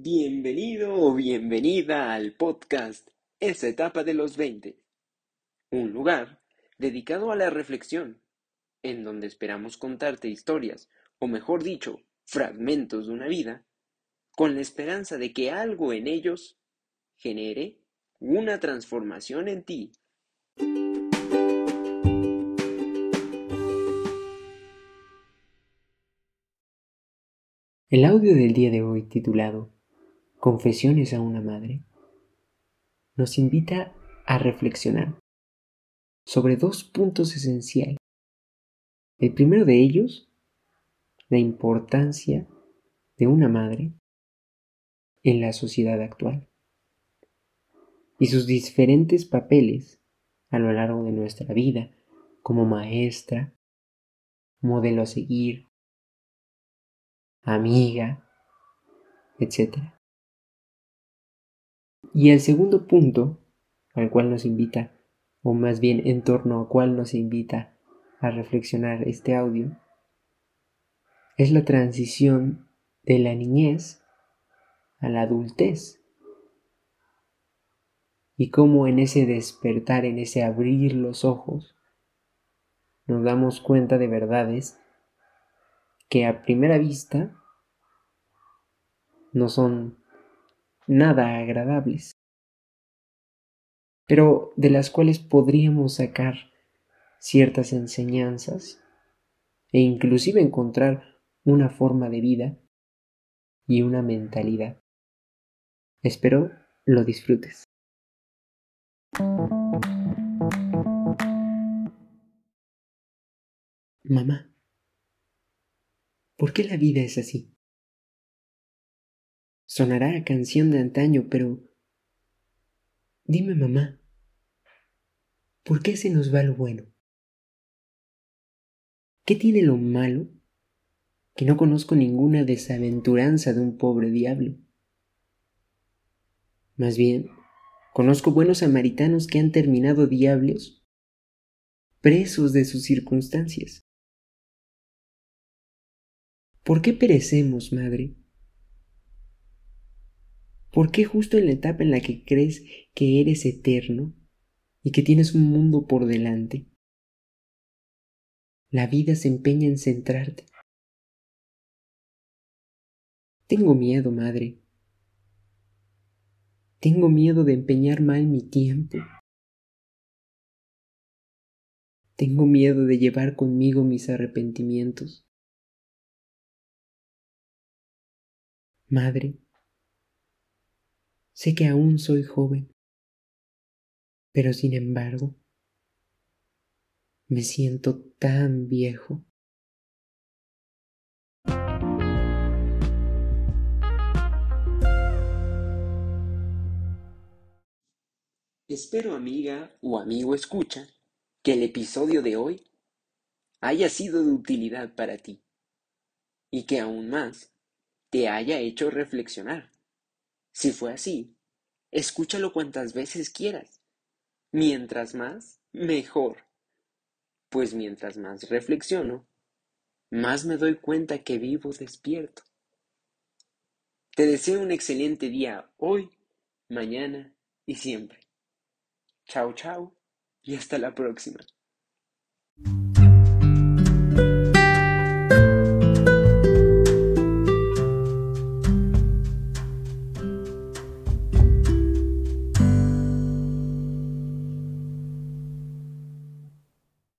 Bienvenido o bienvenida al podcast Esa etapa de los 20, un lugar dedicado a la reflexión, en donde esperamos contarte historias, o mejor dicho, fragmentos de una vida, con la esperanza de que algo en ellos genere una transformación en ti. El audio del día de hoy titulado Confesiones a una madre nos invita a reflexionar sobre dos puntos esenciales. El primero de ellos, la importancia de una madre en la sociedad actual y sus diferentes papeles a lo largo de nuestra vida como maestra, modelo a seguir, amiga, etc. Y el segundo punto al cual nos invita, o más bien en torno al cual nos invita a reflexionar este audio, es la transición de la niñez a la adultez. Y cómo en ese despertar, en ese abrir los ojos, nos damos cuenta de verdades que a primera vista no son nada agradables, pero de las cuales podríamos sacar ciertas enseñanzas e inclusive encontrar una forma de vida y una mentalidad. Espero lo disfrutes. Mamá, ¿por qué la vida es así? Sonará a canción de antaño, pero dime mamá, ¿por qué se nos va lo bueno? ¿Qué tiene lo malo que no conozco ninguna desaventuranza de un pobre diablo? Más bien, conozco buenos samaritanos que han terminado diablos presos de sus circunstancias. ¿Por qué perecemos, madre? ¿Por qué justo en la etapa en la que crees que eres eterno y que tienes un mundo por delante, la vida se empeña en centrarte? Tengo miedo, madre. Tengo miedo de empeñar mal mi tiempo. Tengo miedo de llevar conmigo mis arrepentimientos. Madre, Sé que aún soy joven, pero sin embargo, me siento tan viejo. Espero amiga o amigo escucha que el episodio de hoy haya sido de utilidad para ti y que aún más te haya hecho reflexionar si fue así, escúchalo cuantas veces quieras. Mientras más, mejor. Pues mientras más reflexiono, más me doy cuenta que vivo despierto. Te deseo un excelente día hoy, mañana y siempre. Chao, chao y hasta la próxima.